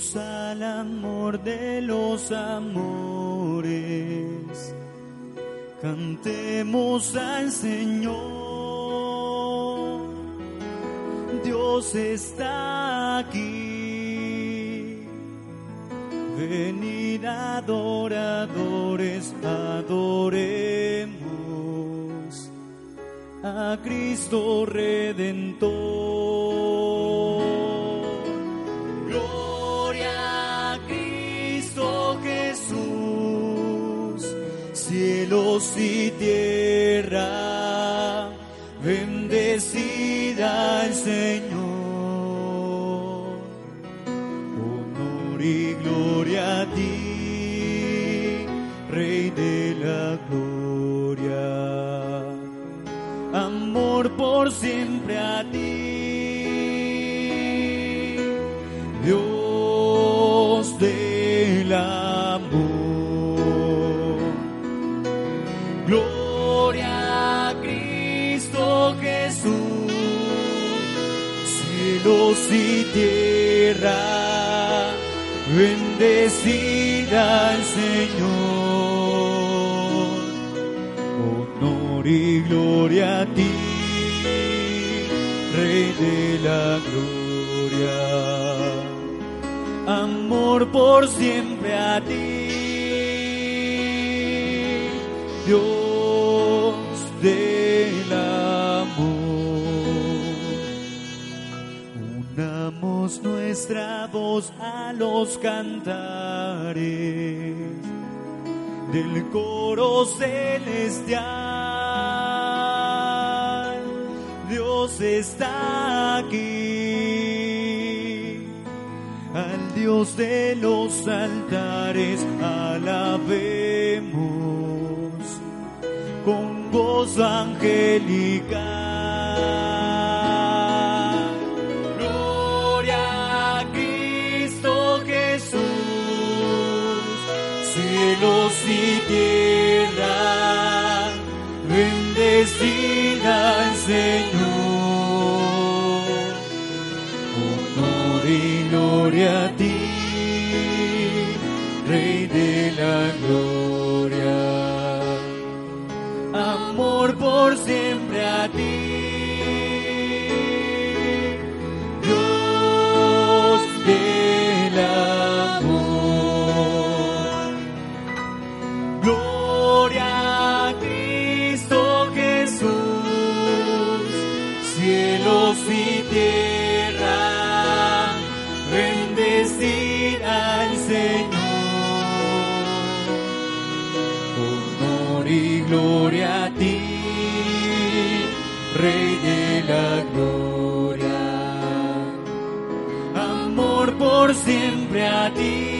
Al amor de los amores. Cantemos al Señor. Dios está aquí. Venid adoradores, adoremos a Cristo Redentor. El Señor. Honor y gloria a ti, Rey de la gloria amor por siempre a ti, Dios Nuestra voz a los cantares del coro celestial. Dios está aquí al Dios de los altares alabemos con voz angelical. Señor honor y gloria a ti, Rey de la gloria. Amor por siempre bendecida al Señor. Honor y gloria a ti, Rey de la gloria. Amor por siempre a ti.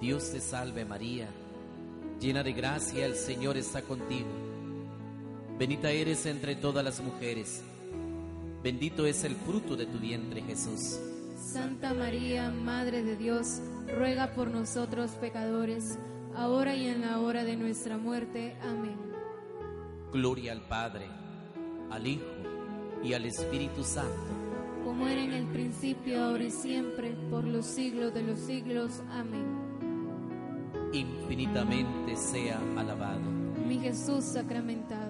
Dios te salve María, llena de gracia, el Señor está contigo. Bendita eres entre todas las mujeres. Bendito es el fruto de tu vientre Jesús. Santa María, Madre de Dios, ruega por nosotros pecadores, ahora y en la hora de nuestra muerte. Amén. Gloria al Padre, al Hijo y al Espíritu Santo. Como era en el principio, ahora y siempre, por los siglos de los siglos. Amén. Infinitamente sea alabado. Mi Jesús sacramentado.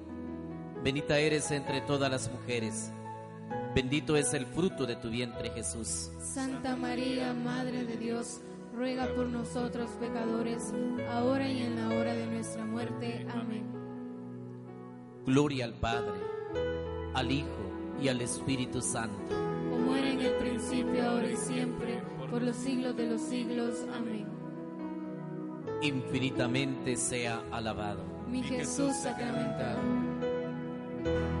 Bendita eres entre todas las mujeres. Bendito es el fruto de tu vientre Jesús. Santa María, Madre de Dios, ruega por nosotros pecadores, ahora y en la hora de nuestra muerte. Amén. Gloria al Padre, al Hijo y al Espíritu Santo. Como era en el principio, ahora y siempre, por los siglos de los siglos. Amén. Infinitamente sea alabado. Mi Jesús sacramentado. Gloria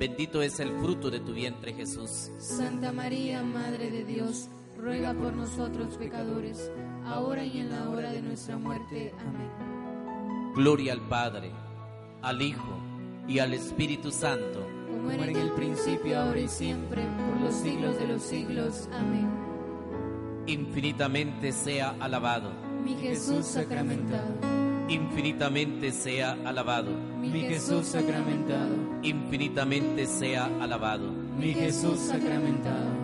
Bendito es el fruto de tu vientre Jesús. Santa María, Madre de Dios, ruega por nosotros pecadores, ahora y en la hora de nuestra muerte. Amén. Gloria al Padre, al Hijo y al Espíritu Santo. Como era en el principio, ahora y siempre, por los siglos de los siglos. Amén. Infinitamente sea alabado. Mi Jesús sacramentado. Infinitamente sea alabado. Mi Jesús sacramentado. Infinitamente sea alabado. Mi Jesús sacramentado.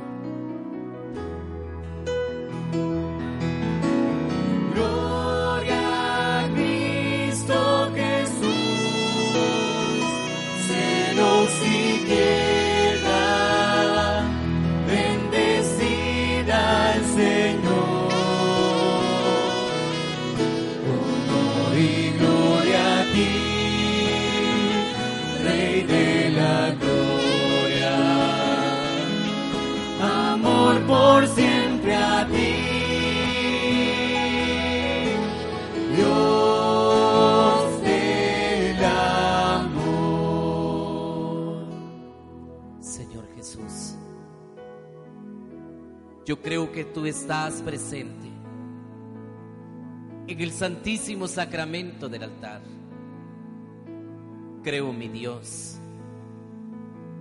Yo creo que tú estás presente en el santísimo sacramento del altar. Creo, mi Dios,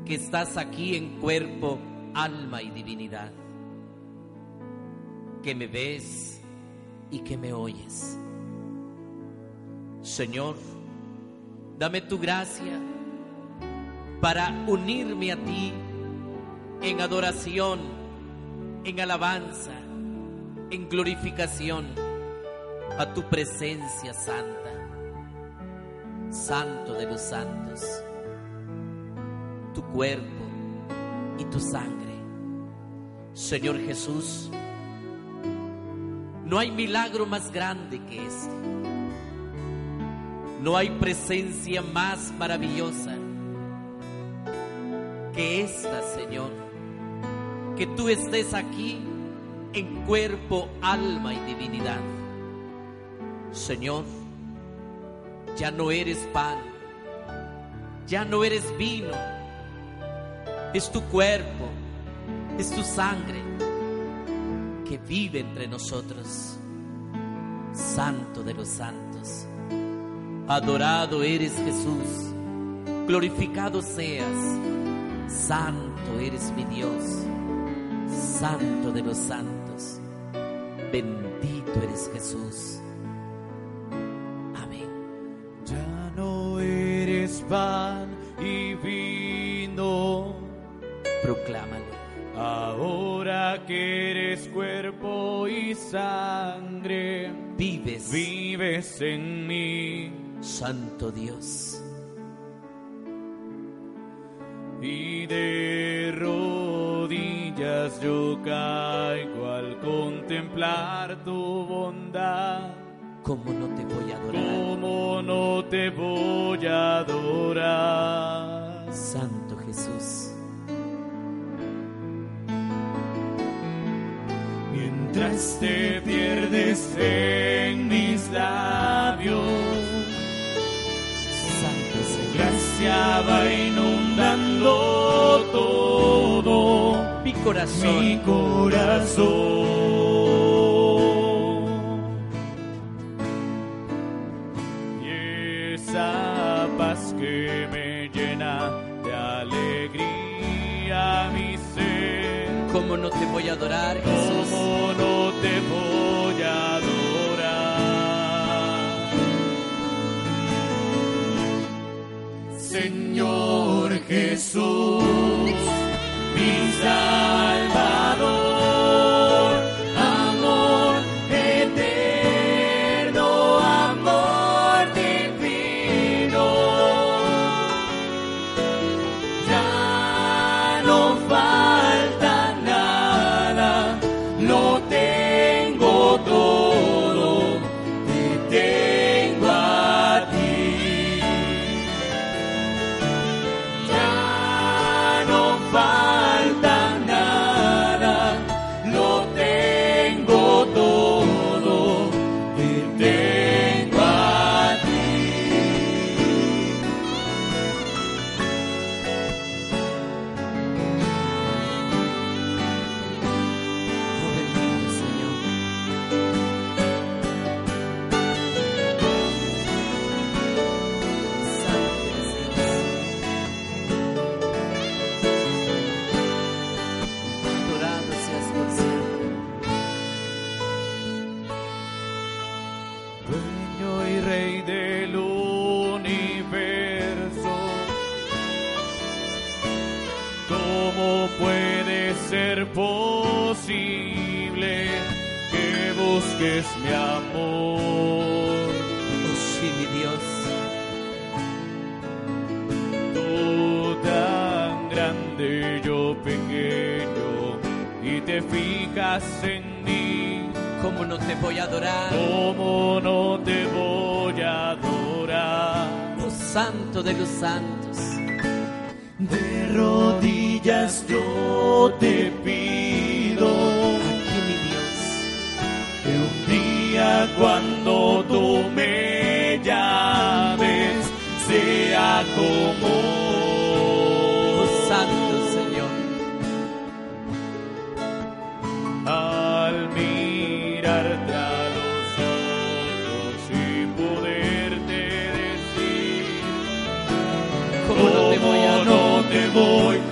que estás aquí en cuerpo, alma y divinidad, que me ves y que me oyes. Señor, dame tu gracia para unirme a ti en adoración, en alabanza, en glorificación a tu presencia santa, santo de los santos, tu cuerpo y tu sangre. Señor Jesús, no hay milagro más grande que este. No hay presencia más maravillosa que esta, Señor. Que tú estés aquí en cuerpo, alma y divinidad. Señor, ya no eres pan, ya no eres vino, es tu cuerpo, es tu sangre que vive entre nosotros. Santo de los santos, adorado eres Jesús, glorificado seas, Santo eres mi Dios, Santo de los santos. Bendito eres Jesús. Amén. Ya no eres pan y vino, Proclámalo. ahora que eres cuerpo y sangre, Vives, vives en mí. Santo Dios. Y de rodillas yo caigo al contemplar tu bondad. ¿Cómo no te voy a adorar? ¿Cómo no te voy a adorar? Santo Jesús. Mientras te pierdes en mis labios, Santo gracia va inundando corazón. mi corazón. Y esa paz que me llena de alegría mi ser. ¿Cómo no te voy a adorar, Jesús? ¿Cómo no te voy a adorar? Señor Jesús, Salvador, fijas en mí. ¿Cómo no te voy a adorar? ¿Cómo no te voy a adorar? Oh, Santo de los santos. De rodillas yo te pido Aquí, mi Dios. que un día cuando tú me llames sea como te voy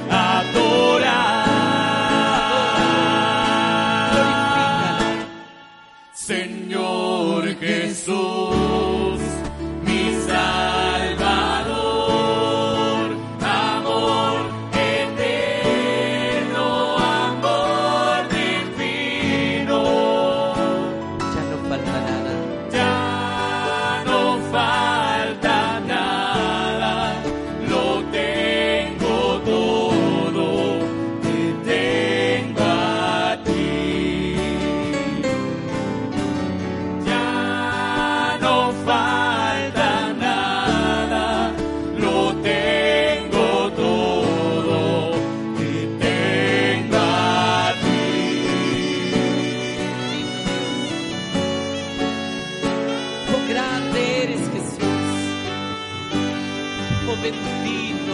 bendito.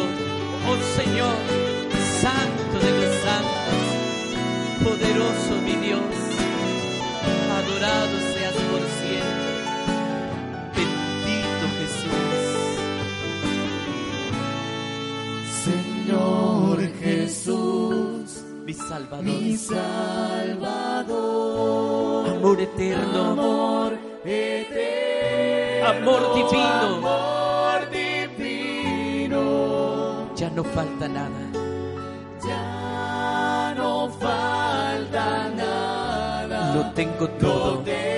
Oh, Señor, santo de los santos. Poderoso mi Dios. Adorado seas por siempre. Bendito Jesús. Señor Jesús. mi Salvador, mi Salvador, amor eterno, amor eterno, amor divino, amor no falta nada, ya no falta nada, lo tengo lo todo, tengo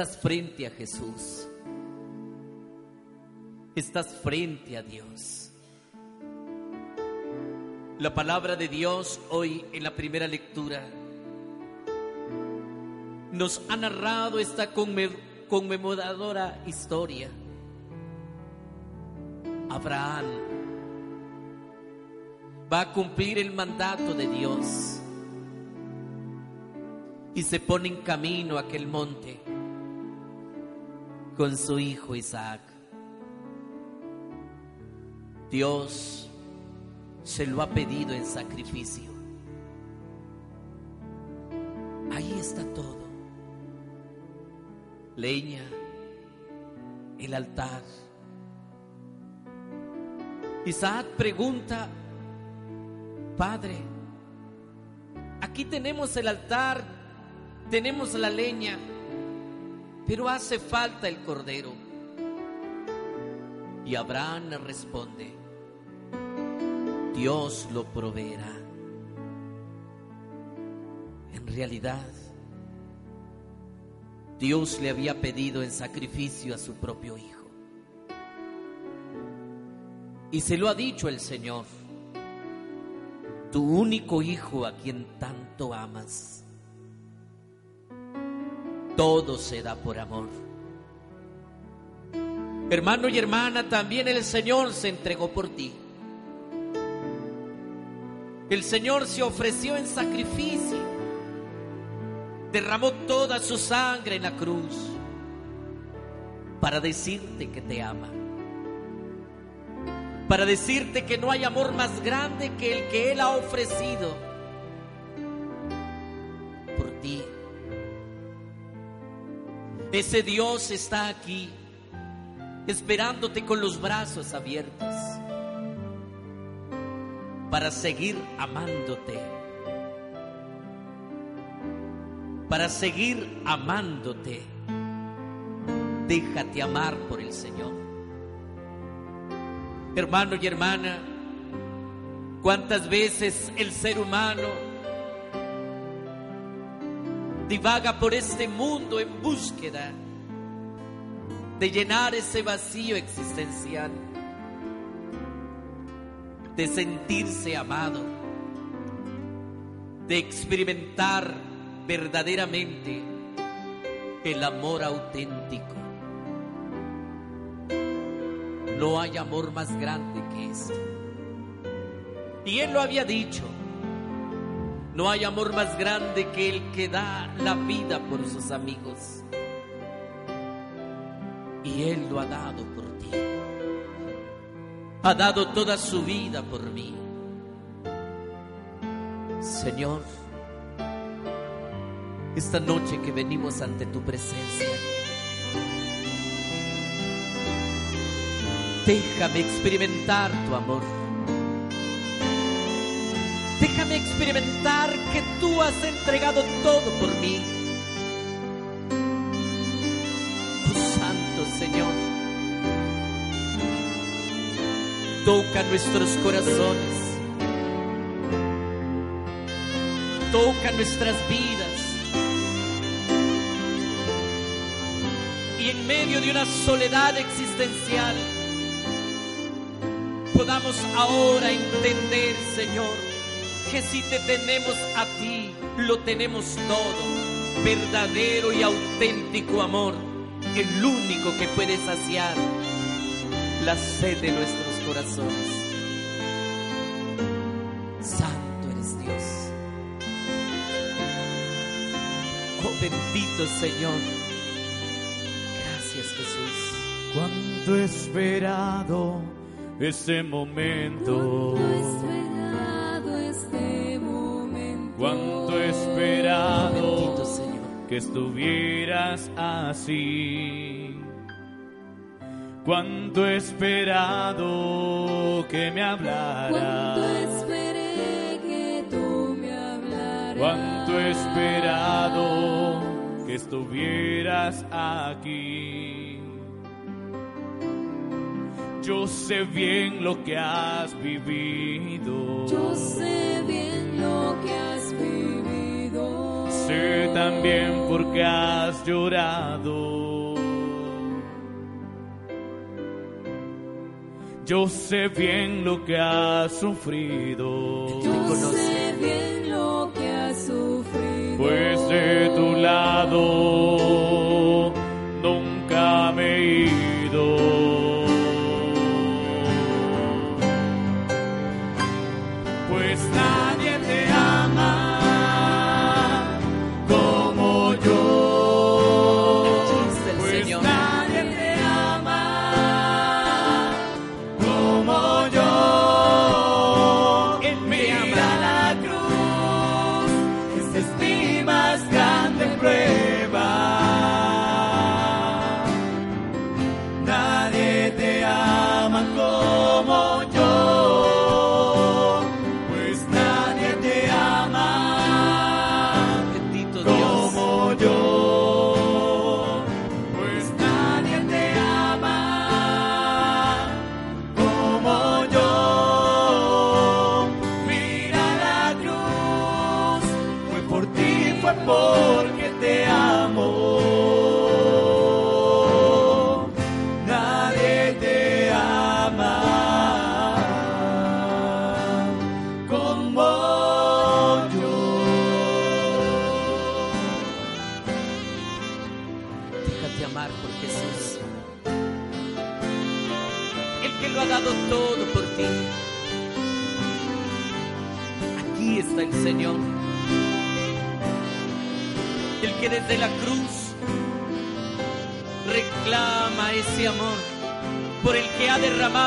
estás frente a Jesús. Estás frente a Dios. La palabra de Dios hoy en la primera lectura nos ha narrado esta conme- conmemoradora historia. Abraham va a cumplir el mandato de Dios y se pone en camino a aquel monte con su hijo Isaac. Dios se lo ha pedido en sacrificio. Ahí está todo. Leña, el altar. Isaac pregunta, Padre, aquí tenemos el altar, tenemos la leña, pero hace falta el cordero. Y Abraham responde, Dios lo proveerá. En realidad, Dios le había pedido en sacrificio a su propio hijo. Y se lo ha dicho el Señor, tu único hijo a quien tanto amas. Todo se da por amor. Hermano y hermana, también el Señor se entregó por ti. El Señor se ofreció en sacrificio. Derramó toda su sangre en la cruz para decirte que te ama. Para decirte que no hay amor más grande que el que Él ha ofrecido Ese Dios está aquí esperándote con los brazos abiertos para seguir amándote, para seguir amándote. Déjate amar por el Señor. Hermano y hermana, ¿cuántas veces el ser humano divaga por este mundo en búsqueda de llenar ese vacío existencial? de sentirse amado, de experimentar verdaderamente el amor auténtico. No hay amor más grande que este. Y él lo había dicho, no hay amor más grande que el que da la vida por sus amigos. Y él lo ha dado por ti ha dado toda su vida por mí. Señor, esta noche que venimos ante tu presencia, déjame experimentar tu amor. Déjame experimentar que tú has entregado todo por mí. Oh Santo Señor. toca nuestros corazones, toca nuestras vidas. Y en medio de una soledad existencial, podamos ahora entender, Señor, que si te tenemos a ti, lo tenemos todo, verdadero y auténtico amor. el único que puede saciar la sed de nuestros corazones. Santo eres Dios. Oh bendito Señor. Gracias Jesús. Cuánto he esperado este momento. Cuánto he esperado este momento. Cuánto he esperado que estuvieras así. Cuánto he esperado que me Cuánto hablaras. esperé que tú me hablaras. Cuánto he esperado que estuvieras aquí. Yo sé bien lo que has vivido. Yo sé bien lo que has vivido. Sé también por qué has llorado. Yo sé bien lo que has sufrido. Yo sé bien lo que has sufrido. Pues de tu lado nunca me he ido. Pues nadie te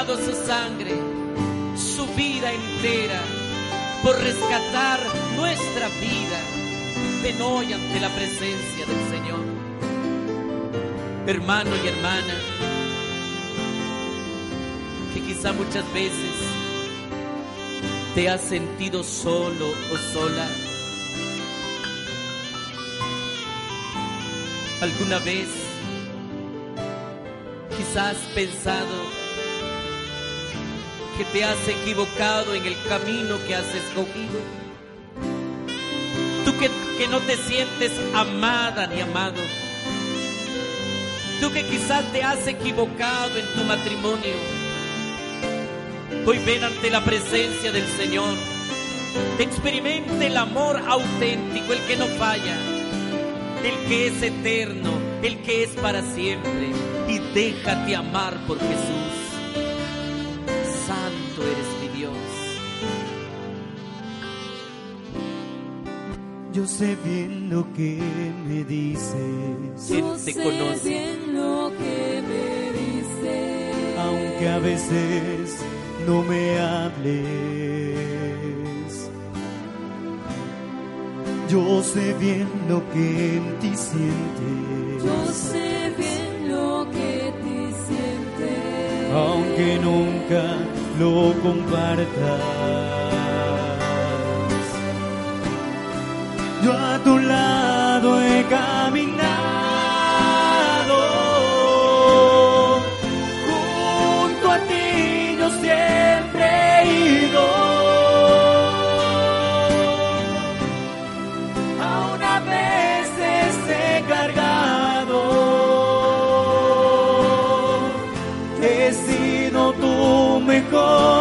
su sangre, su vida entera, por rescatar nuestra vida. Ven hoy ante la presencia del Señor hermano y hermana, que quizá muchas veces te has sentido solo o sola. ¿Alguna vez quizás has pensado que te has equivocado en el camino que has escogido? Tú que, que no te sientes amada ni amado. Tú que quizás te has equivocado en tu matrimonio. Hoy ven ante la presencia del Señor. Experimente el amor auténtico, el que no falla, el que es eterno, el que es para siempre. Y déjate amar por Jesús. Yo sé bien lo que me dices, Él Yo te sé conoce. bien lo que me dices. aunque a veces no me hables. Yo sé bien lo que en ti sientes, Yo sé bien lo que te sientes. aunque nunca lo compartas. Yo a tu lado he caminado, junto a ti yo siempre he ido. Aún a veces he cargado, he sido tu mejor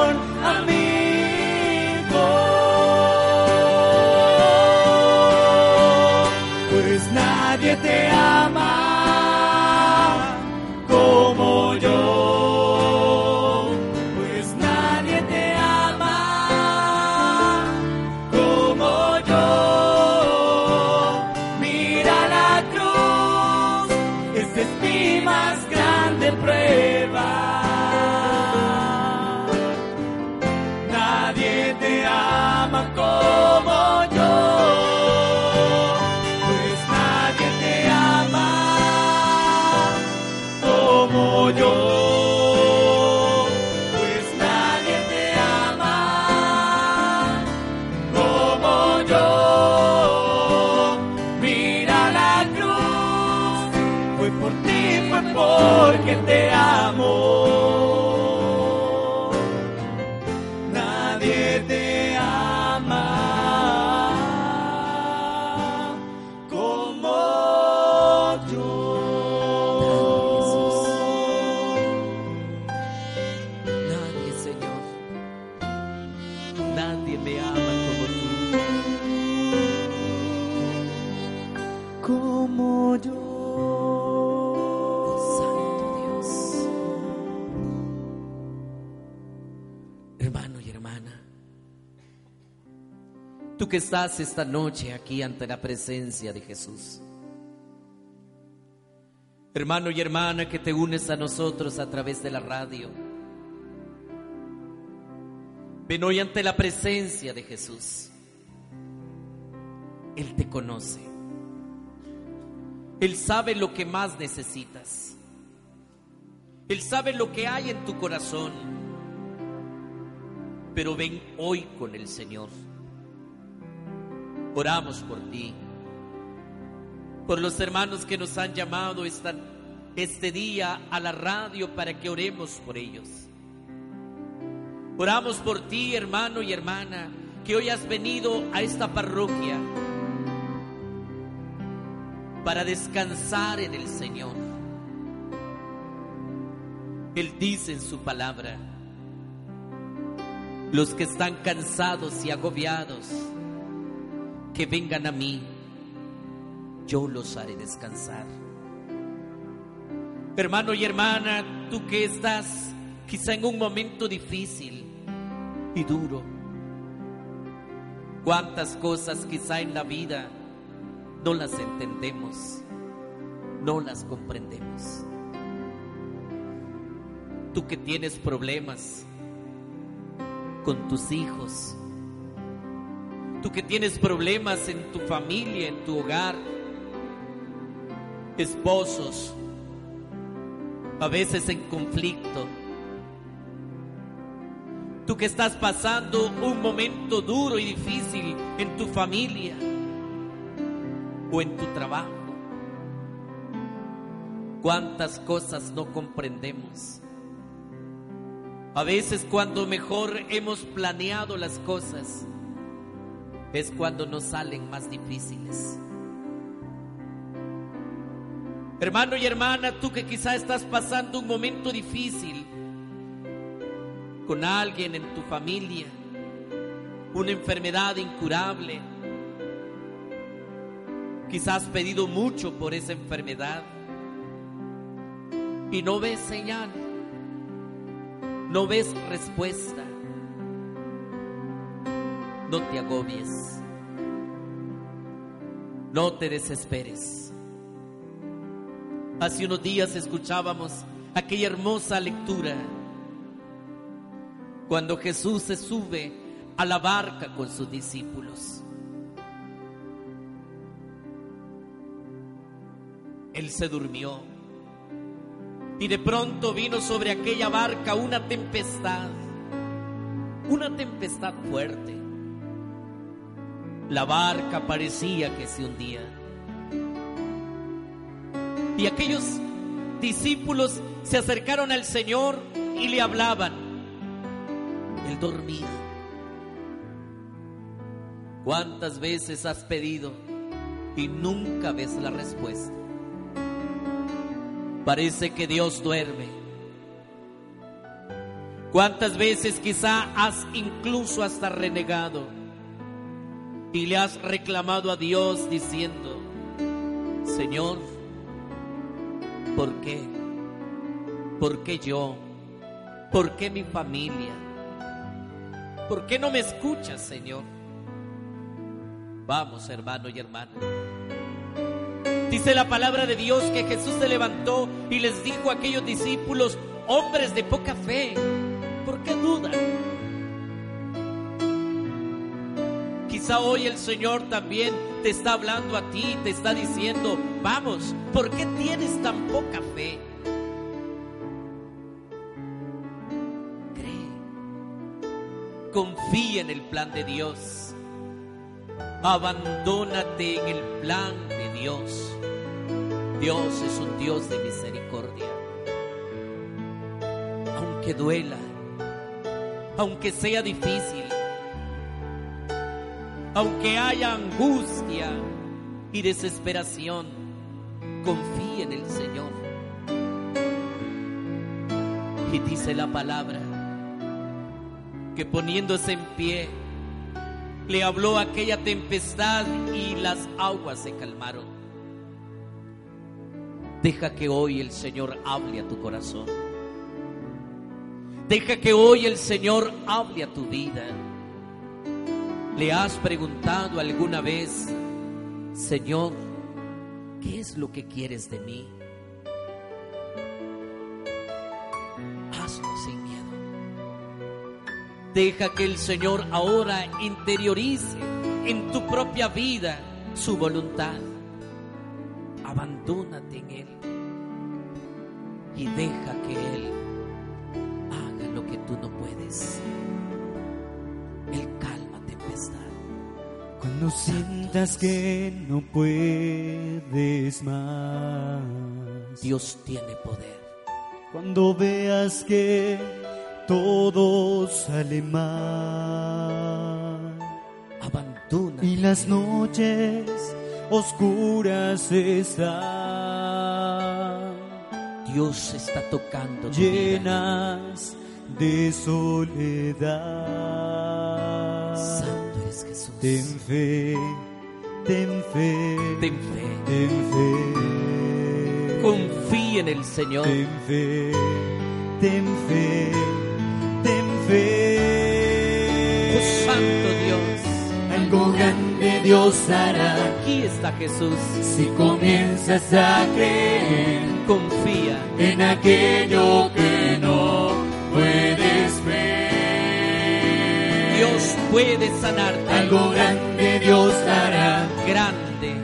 que estás esta noche aquí ante la presencia de Jesús. Hermano y hermana que te unes a nosotros a través de la radio. Ven hoy ante la presencia de Jesús. Él te conoce. Él sabe lo que más necesitas. Él sabe lo que hay en tu corazón. Pero ven hoy con el Señor. Oramos por ti. Por los hermanos que nos han llamado esta, este día a la radio para que oremos por ellos. Oramos por ti, hermano y hermana, que hoy has venido a esta parroquia para descansar en el Señor. Él dice en su palabra, los que están cansados y agobiados, que vengan a mí, yo los haré descansar. Hermano y hermana, tú que estás quizá en un momento difícil y duro, cuántas cosas quizá en la vida no las entendemos, no las comprendemos. Tú que tienes problemas con tus hijos, tú que tienes problemas en tu familia, en tu hogar, esposos, a veces en conflicto. Tú que estás pasando un momento duro y difícil en tu familia o en tu trabajo. Cuántas cosas no comprendemos. A veces cuando mejor hemos planeado las cosas es cuando nos salen más difíciles. Hermano y hermana, tú que quizá estás pasando un momento difícil con alguien en tu familia, una enfermedad incurable, quizás has pedido mucho por esa enfermedad y no ves señal, no ves respuesta. No te agobies, no te desesperes. Hace unos días escuchábamos aquella hermosa lectura cuando Jesús se sube a la barca con sus discípulos. Él se durmió y de pronto vino sobre aquella barca una tempestad, una tempestad fuerte. La barca parecía que se hundía. Y aquellos discípulos se acercaron al Señor y le hablaban. Él dormía. ¿Cuántas veces has pedido y nunca ves la respuesta? Parece que Dios duerme. ¿Cuántas veces quizá has incluso hasta renegado y le has reclamado a Dios diciendo, Señor, ¿por qué? ¿Por qué yo? ¿Por qué mi familia? ¿Por qué no me escuchas, Señor? Vamos, hermano y hermana. Dice la palabra de Dios que Jesús se levantó y les dijo a aquellos discípulos, hombres de poca fe, ¿por qué dudan? Hoy el Señor también te está hablando a ti, te está diciendo, vamos, ¿por qué tienes tan poca fe? Cree, confía en el plan de Dios, abandónate en el plan de Dios. Dios es un Dios de misericordia. Aunque duela, aunque sea difícil, aunque haya angustia y desesperación, confíe en el Señor. Y dice la palabra que poniéndose en pie, le habló aquella tempestad y las aguas se calmaron. Deja que hoy el Señor hable a tu corazón. Deja que hoy el Señor hable a tu vida. ¿Le has preguntado alguna vez, Señor, qué es lo que quieres de mí? Hazlo sin miedo. Deja que el Señor ahora interiorice en tu propia vida su voluntad. Abandónate en Él y deja que Él haga lo que tú no puedes. Cuando sientas que no puedes más. Dios tiene poder. Cuando veas que todo sale mal. Abandona. Y las noches oscuras están. Dios está tocando tu vida. Llenas de soledad. Ten fe, ten fe, Ten fe. ten fe. Confía en el Señor. Ten fe, ten fe, ten fe. Oh, Santo Dios. Algo grande Dios hará Aquí está Jesús. si comienzas a creer Confía. en aquello que no puedes puede sanarte. Algo grande Dios hará grande.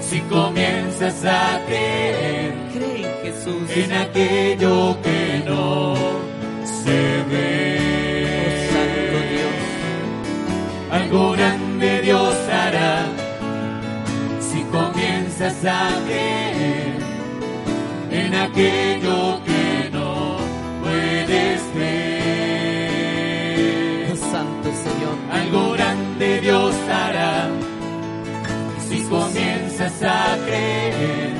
si comienzas a creer Cree en Jesús. en aquello que no se ve. Oh, Santo Dios. Algo grande Dios hará si comienzas a creer en aquello que Algo grande Dios hará si comienzas a creer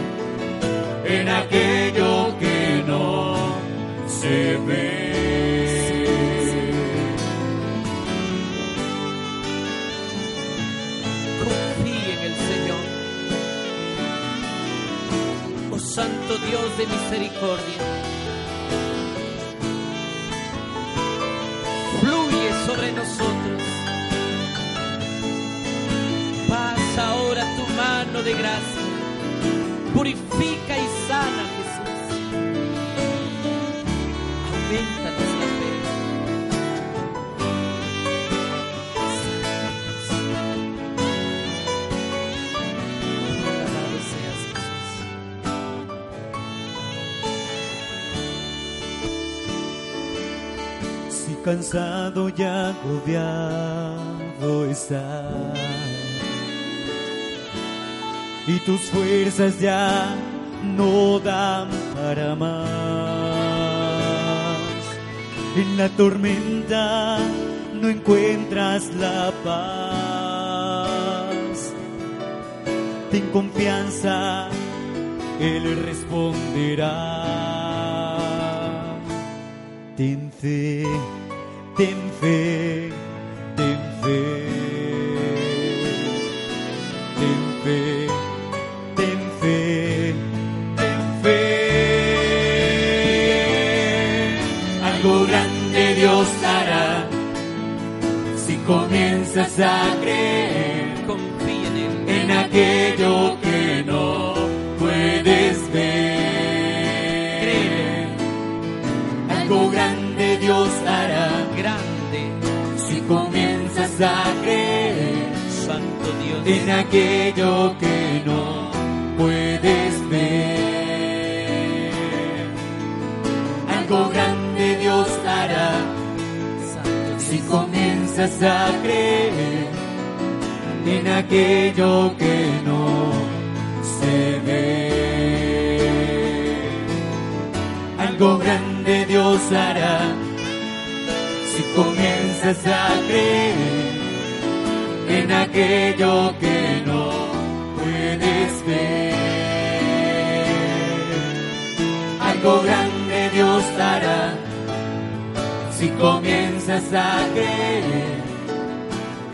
en aquello que no se ve. En el Señor. Oh Santo Dios de misericordia. Fluye sobre nosotros. De gracia. Purifica y sana, Jesús. Aumenta nuestra fe. Si cansado y agobiado estás y tus fuerzas ya no dan para más, en la tormenta no encuentras la paz. Ten confianza, Él responderá. Ten fe, ten fe, Algo grande Dios hará si comienzas a creer Confía en aquello que no puedes ver. Créeme. Algo grande Dios hará Grande, si comienzas a creer Santo Dios. en aquello que no puedes ver. Algo grande Dios hará si comienzas a creer en aquello que no se ve. algo grande Dios hará si comienzas a creer en aquello que no puedes ver. Algo grande Dios hará si comienzas a creer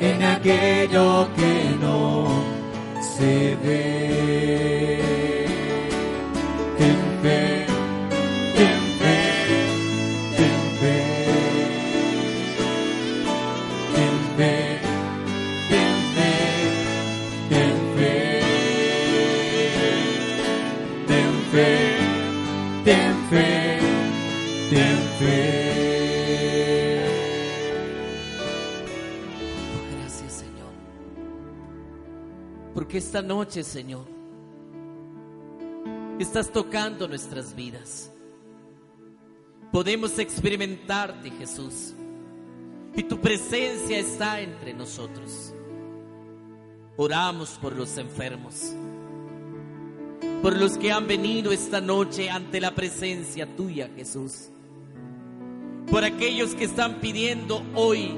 en aquello que no se ve. Esta noche, Señor, estás tocando nuestras vidas. Podemos experimentarte, Jesús. Y tu presencia está entre nosotros. Oramos por los enfermos. Por los que han venido esta noche ante la presencia tuya, Jesús. Por aquellos que están pidiendo hoy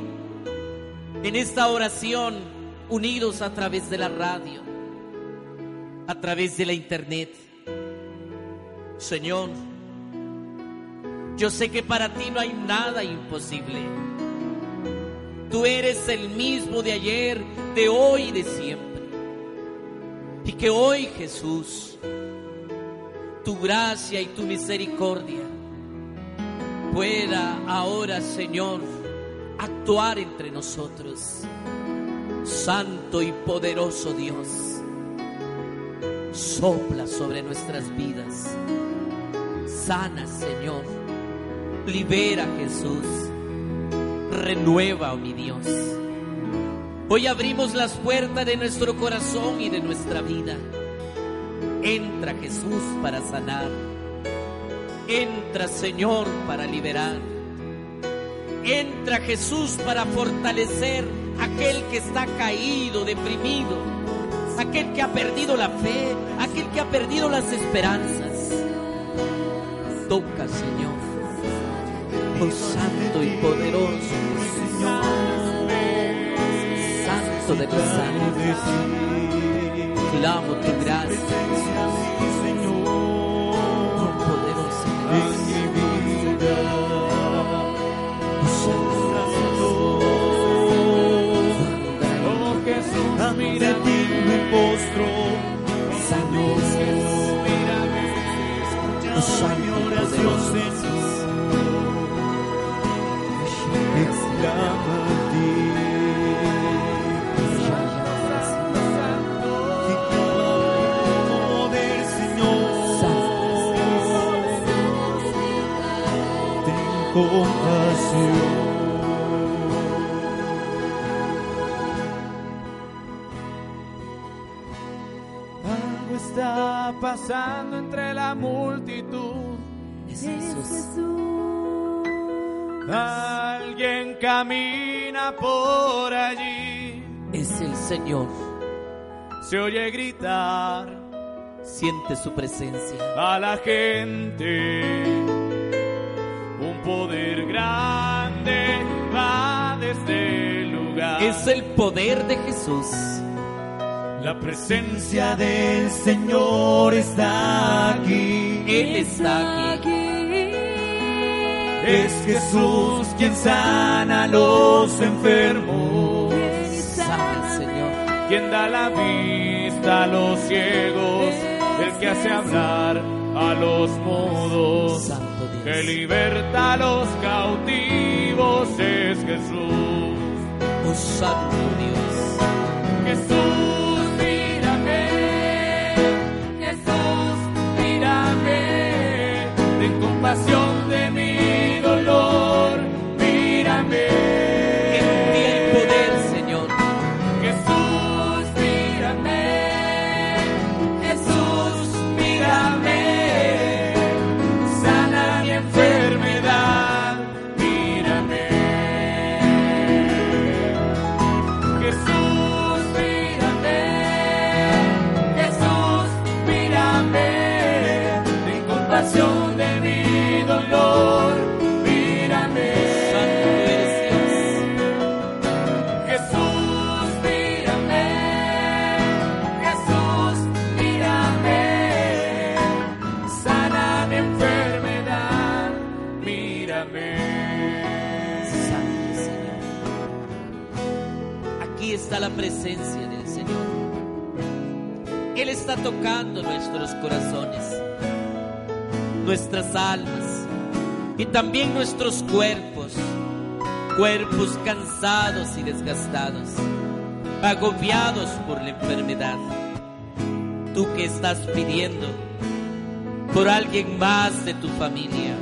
en esta oración unidos a través de la radio, a través de la internet. Señor, yo sé que para ti no hay nada imposible. Tú eres el mismo de ayer, de hoy y de siempre. Y que hoy, Jesús, tu gracia y tu misericordia pueda ahora, Señor, actuar entre nosotros. Santo y poderoso Dios, sopla sobre nuestras vidas. Sana, Señor. Libera, Jesús. Renueva, oh mi Dios. Hoy abrimos las puertas de nuestro corazón y de nuestra vida. Entra, Jesús, para sanar. Entra, Señor, para liberar. Entra Jesús para fortalecer aquel que está caído, deprimido, aquel que ha perdido la fe, aquel que ha perdido las esperanzas. Toca, Señor, oh Santo y poderoso, Santo de los santos, clamo tu gracia, me postro, Señor, mírame, escucha mi oración, Señor, me clamo a ti, y clamo tu poder, Señor, ten compasión. Pasando entre la multitud. Es Jesús. Alguien camina por allí. Es el Señor. Se oye gritar Siente su presencia. a la gente. Un poder grande va desde el lugar. Es el poder de Jesús. La presencia del Señor está aquí. Él está aquí. Es Jesús quien sana a los enfermos, Sana el Señor. quien da la vista a los ciegos, el que hace hablar a los mudos, Santo que liberta a los cautivos, es Jesús. Oh Santo Dios. Agobiados por la enfermedad. Tú que estás pidiendo por alguien más de tu familia,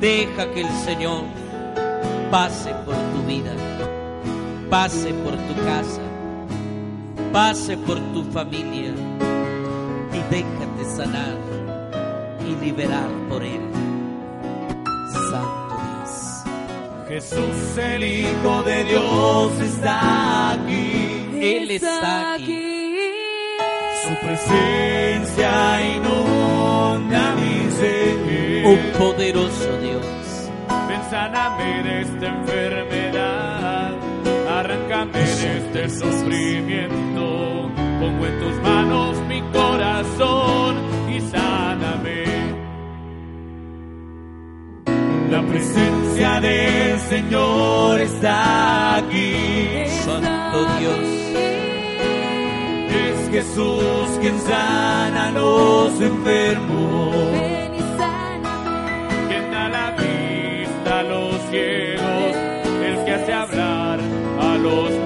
deja que el Señor pase por tu vida, pase por tu casa, pase por tu familia y déjate sanar y liberar por Él. Jesús, el Hijo de Dios, está aquí. Él está aquí. Su presencia inunda mi ser. Un poderoso Dios. Ven, sáname de esta enfermedad, arráncame de este sufrimiento. Pongo en tus manos mi corazón y sáname. La presencia del Señor está aquí. Santo Dios. Es Jesús quien sana a los enfermos. Ven y sáname. quien da la vista a los ciegos, el que hace hablar a los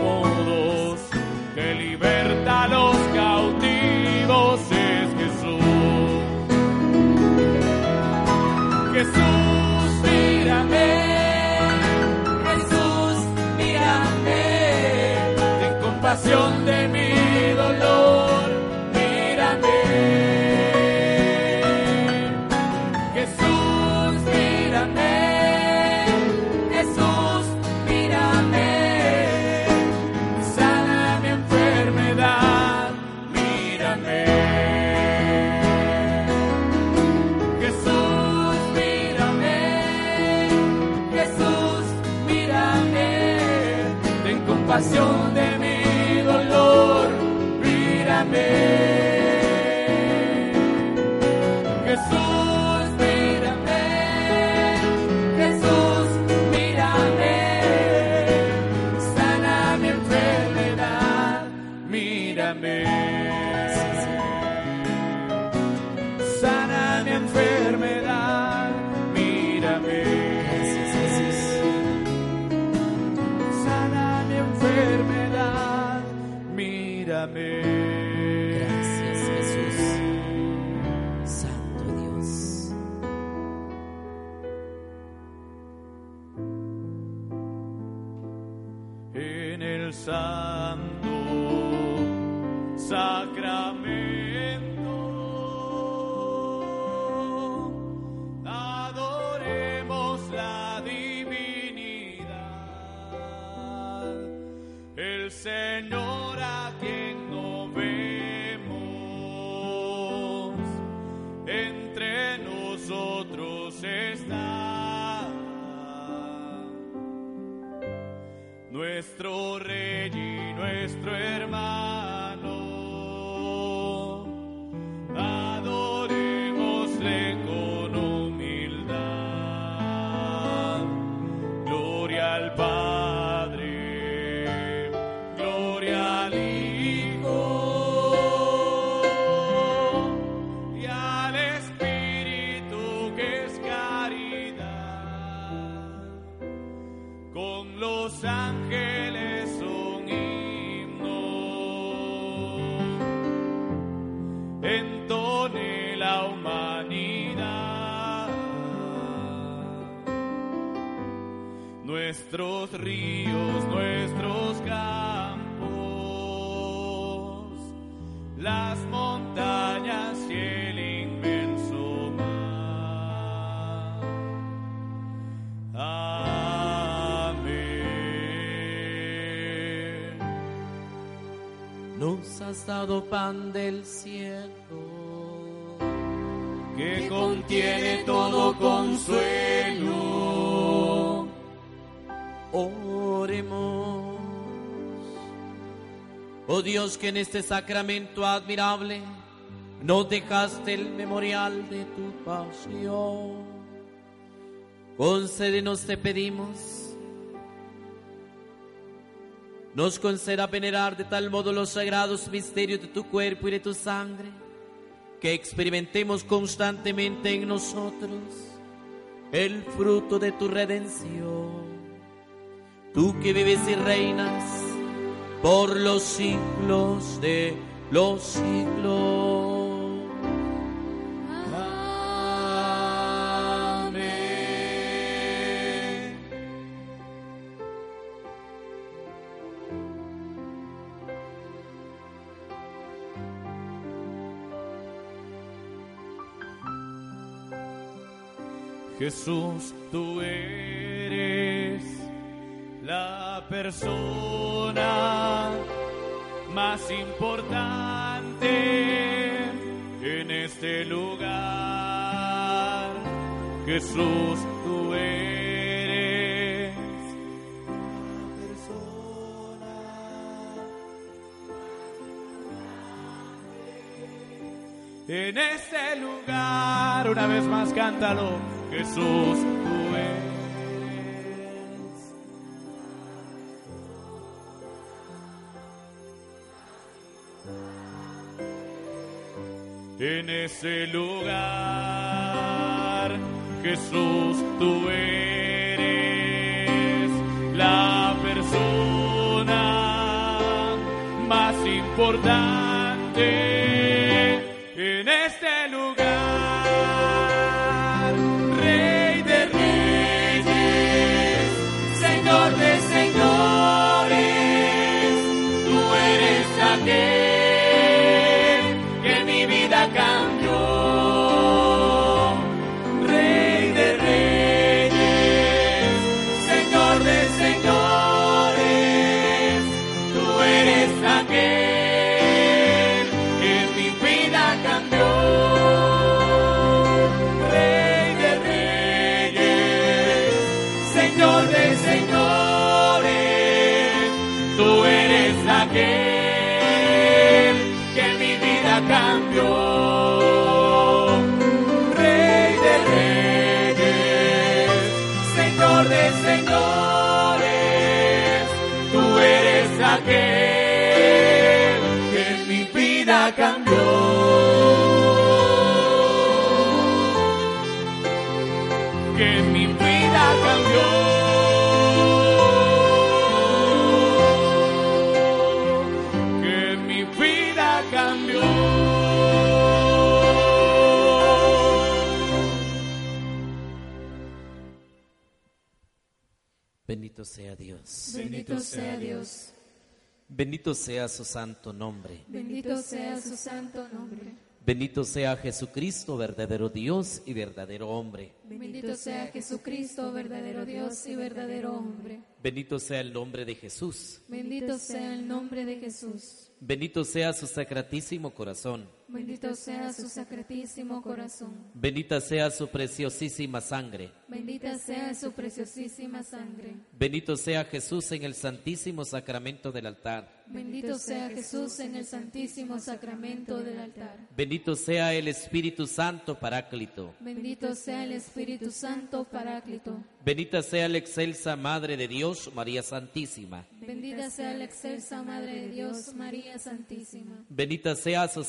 Nuestros ríos, nuestros campos, las montañas y el inmenso mar. Amén. Nos has dado pan del cielo, que contiene todo consuelo. Oh Dios, que en este sacramento admirable nos dejaste el memorial de tu pasión. Concédenos, te pedimos, nos conceda venerar de tal modo los sagrados misterios de tu cuerpo y de tu sangre, que experimentemos constantemente en nosotros el fruto de tu redención. Tú que vives y reinas por los siglos de los siglos. Jesús, tú eres la persona más importante en este lugar. Jesús, tú eres la persona en este lugar. Una vez más, cántalo. Jesús, tú eres. Ese lugar, Jesús, tú eres la persona más importante vida cambió. Que mi vida cambió. Que mi vida cambió. Bendito sea Dios. Bendito sea Dios. Bendito sea su santo nombre. Bendito sea su santo nombre. Bendito sea Jesucristo, verdadero Dios y verdadero hombre. Bendito sea Jesucristo, verdadero Dios y verdadero hombre. Bendito sea el nombre de Jesús. Bendito sea el nombre de Jesús. Bendito sea su sacratísimo corazón. Bendito sea su sacratísimo corazón. Bendita sea su preciosísima sangre. Bendita sea su preciosísima sangre. Bendito sea Jesús en el santísimo sacramento del altar. Bendito sea Jesús en el santísimo sacramento del altar. Bendito sea el Espíritu Santo Paráclito. Bendito sea el Espíritu Santo Paráclito. Bendita sea la excelsa Madre de Dios, María Santísima. Bendita sea la excelsa Madre de Dios, María Santísima. Bendita sea su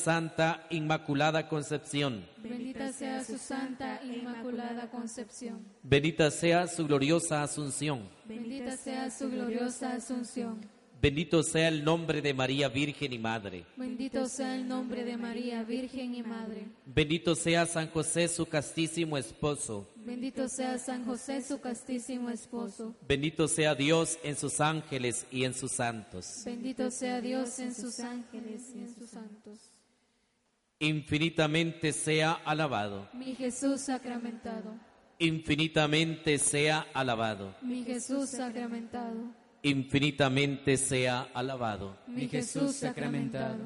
Santa Inmaculada Concepción. Bendita sea su Santa Inmaculada Concepción. Bendita sea su gloriosa Asunción. Bendita sea su gloriosa Asunción. Bendito sea el nombre de María Virgen y Madre. Bendito sea el nombre de María, Virgen y Madre. Bendito sea San José, su castísimo esposo. Bendito sea San José, su castísimo esposo. Bendito sea Dios en sus ángeles y en sus santos. Bendito sea Dios en sus ángeles y en sus santos. Infinitamente sea alabado. Mi Jesús sacramentado. Infinitamente sea alabado. Mi Jesús sacramentado. Infinitamente sea alabado. Mi Jesús sacramentado.